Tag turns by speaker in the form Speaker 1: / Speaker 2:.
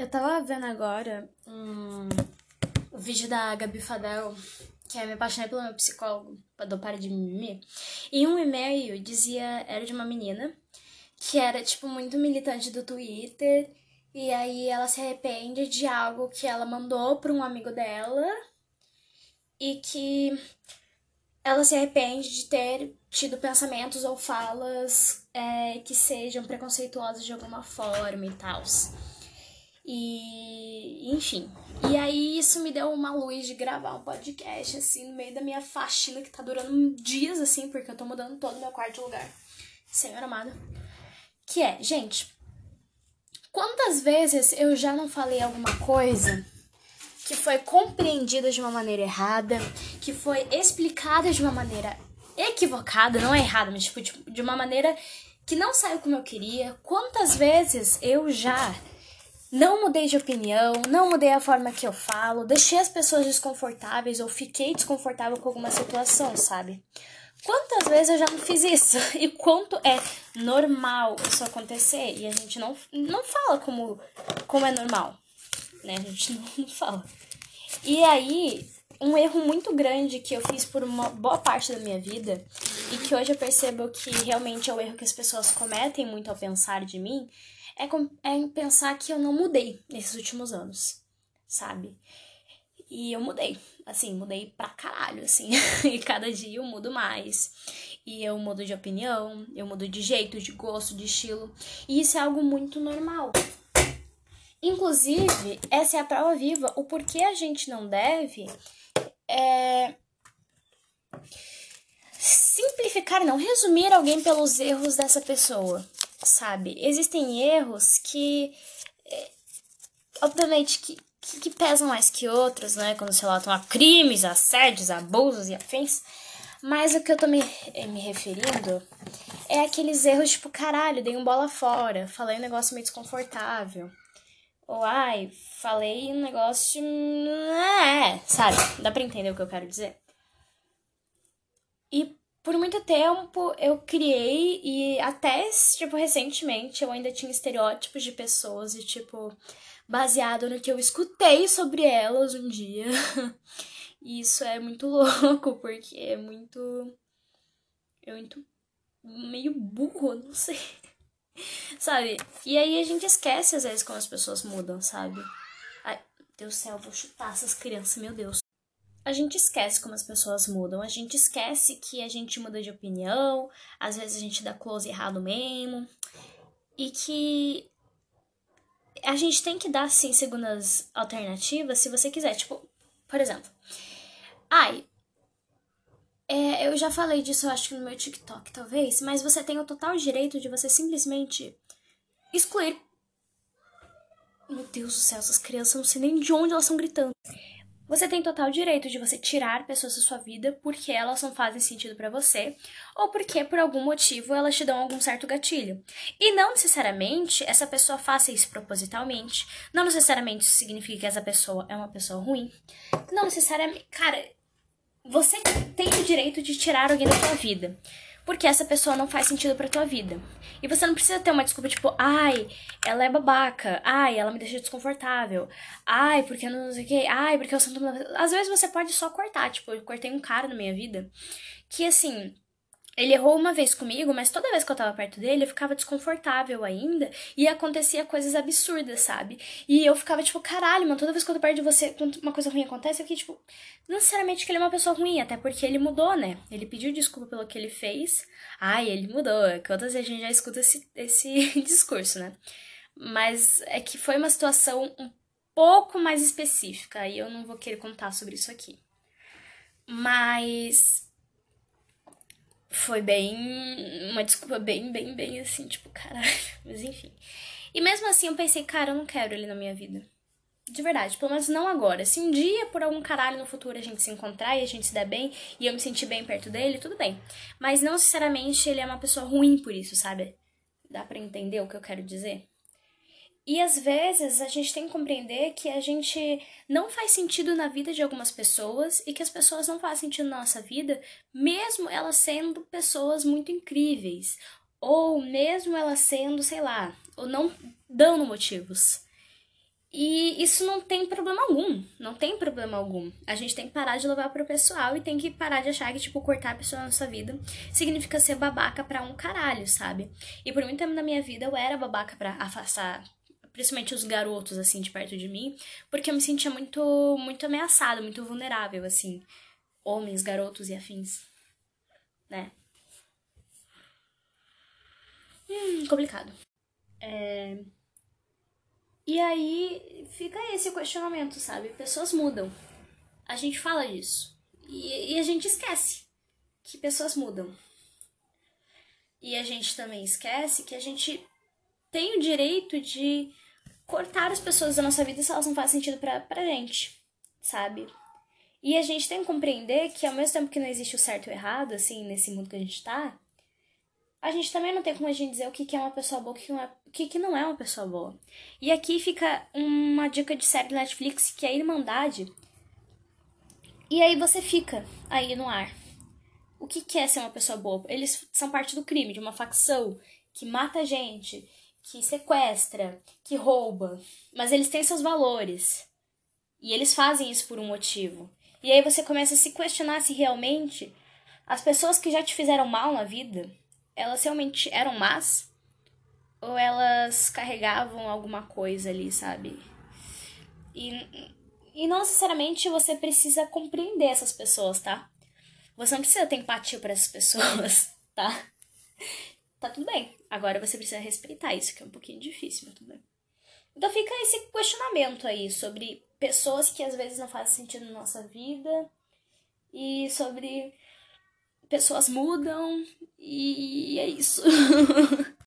Speaker 1: Eu tava vendo agora um o vídeo da Gabi Fadel, que é Me Apaixonei pelo meu psicólogo, do Para de Mimimi. E um e-mail dizia, era de uma menina, que era, tipo, muito militante do Twitter. E aí ela se arrepende de algo que ela mandou para um amigo dela. E que ela se arrepende de ter tido pensamentos ou falas é, que sejam preconceituosas de alguma forma e tal. E, enfim. E aí isso me deu uma luz de gravar um podcast, assim, no meio da minha faxina, que tá durando dias, assim, porque eu tô mudando todo o meu quarto de lugar. Senhor amado. Que é, gente, quantas vezes eu já não falei alguma coisa que foi compreendida de uma maneira errada, que foi explicada de uma maneira equivocada, não é errada, mas tipo, de uma maneira que não saiu como eu queria. Quantas vezes eu já não mudei de opinião, não mudei a forma que eu falo, deixei as pessoas desconfortáveis ou fiquei desconfortável com alguma situação, sabe? Quantas vezes eu já não fiz isso? E quanto é normal isso acontecer? E a gente não, não fala como, como é normal, né? A gente não, não fala. E aí, um erro muito grande que eu fiz por uma boa parte da minha vida e que hoje eu percebo que realmente é o erro que as pessoas cometem muito ao pensar de mim é, é pensar que eu não mudei nesses últimos anos, sabe? E eu mudei, assim, mudei pra caralho, assim. e cada dia eu mudo mais. E eu mudo de opinião, eu mudo de jeito, de gosto, de estilo. E isso é algo muito normal. Inclusive, essa é a prova viva. O porquê a gente não deve é simplificar, não resumir alguém pelos erros dessa pessoa sabe? Existem erros que, é, obviamente, que, que, que, pesam mais que outros, né? Quando se relatam a crimes, assédios, abusos e afins. Mas o que eu tô me, eh, me referindo é aqueles erros tipo, caralho, dei um bola fora, falei um negócio meio desconfortável. Ou, ai, falei um negócio. É, sabe? Dá pra entender o que eu quero dizer? E por muito tempo eu criei e até, tipo, recentemente eu ainda tinha estereótipos de pessoas e, tipo, baseado no que eu escutei sobre elas um dia. e isso é muito louco, porque é muito. É muito. meio burro, não sei. sabe? E aí a gente esquece às vezes como as pessoas mudam, sabe? Ai, Deus do céu, vou chutar essas crianças, meu Deus a gente esquece como as pessoas mudam, a gente esquece que a gente muda de opinião, às vezes a gente dá close errado mesmo, e que a gente tem que dar sim segundas alternativas se você quiser. Tipo, por exemplo, ai, é, eu já falei disso, eu acho que no meu TikTok, talvez, mas você tem o total direito de você simplesmente excluir. Meu Deus do céu, essas crianças não sei nem de onde elas estão gritando. Você tem total direito de você tirar pessoas da sua vida porque elas não fazem sentido para você ou porque por algum motivo elas te dão algum certo gatilho. E não necessariamente essa pessoa faça isso propositalmente, não necessariamente isso significa que essa pessoa é uma pessoa ruim. Não necessariamente, cara, você tem o direito de tirar alguém da sua vida porque essa pessoa não faz sentido pra tua vida. E você não precisa ter uma desculpa tipo, ai, ela é babaca, ai, ela me deixa desconfortável, ai, porque eu não sei o que, ai, porque eu sinto. Às vezes você pode só cortar, tipo, eu cortei um cara na minha vida que assim ele errou uma vez comigo, mas toda vez que eu tava perto dele, eu ficava desconfortável ainda e acontecia coisas absurdas, sabe? E eu ficava tipo, caralho, mano, toda vez que eu tô perto de você, quando uma coisa ruim acontece, eu fiquei tipo, não necessariamente que ele é uma pessoa ruim, até porque ele mudou, né? Ele pediu desculpa pelo que ele fez. Ai, ele mudou. Quantas vezes a gente já escuta esse, esse discurso, né? Mas é que foi uma situação um pouco mais específica e eu não vou querer contar sobre isso aqui. Mas foi bem. Uma desculpa bem, bem, bem assim, tipo, caralho. Mas enfim. E mesmo assim eu pensei, cara, eu não quero ele na minha vida. De verdade, pelo menos não agora. Se um dia, por algum caralho no futuro, a gente se encontrar e a gente se der bem e eu me sentir bem perto dele, tudo bem. Mas não sinceramente ele é uma pessoa ruim por isso, sabe? Dá pra entender o que eu quero dizer? E às vezes a gente tem que compreender que a gente não faz sentido na vida de algumas pessoas e que as pessoas não fazem sentido na nossa vida, mesmo elas sendo pessoas muito incríveis, ou mesmo elas sendo, sei lá, ou não dando motivos. E isso não tem problema algum. Não tem problema algum. A gente tem que parar de levar pro pessoal e tem que parar de achar que, tipo, cortar a pessoa na nossa vida significa ser babaca pra um caralho, sabe? E por muito tempo na minha vida eu era babaca pra afastar, principalmente os garotos, assim, de perto de mim, porque eu me sentia muito, muito ameaçada, muito vulnerável, assim. Homens, garotos e afins. Né? Hum, complicado. É. E aí fica esse questionamento, sabe? Pessoas mudam. A gente fala disso. E, e, a gente esquece que pessoas mudam. E a gente também esquece que a gente tem o direito de cortar as pessoas da nossa vida se elas não fazem sentido pra, pra gente, sabe? E a gente tem que compreender que ao mesmo tempo que não existe o certo e o errado, assim, nesse mundo que a gente tá, a gente também não tem como a gente dizer o que, que é uma pessoa boa e o que, que não é uma pessoa boa. E aqui fica uma dica de série Netflix que é Irmandade. E aí você fica aí no ar. O que, que é ser uma pessoa boa? Eles são parte do crime, de uma facção que mata gente, que sequestra, que rouba. Mas eles têm seus valores. E eles fazem isso por um motivo. E aí você começa a se questionar se realmente as pessoas que já te fizeram mal na vida elas realmente eram más? Ou elas carregavam alguma coisa ali, sabe? E, e não necessariamente você precisa compreender essas pessoas, tá? Você não precisa ter empatia para essas pessoas, tá? Tá tudo bem. Agora você precisa respeitar isso, que é um pouquinho difícil, mas tudo bem. Então fica esse questionamento aí sobre pessoas que às vezes não fazem sentido na nossa vida e sobre pessoas mudam e é isso.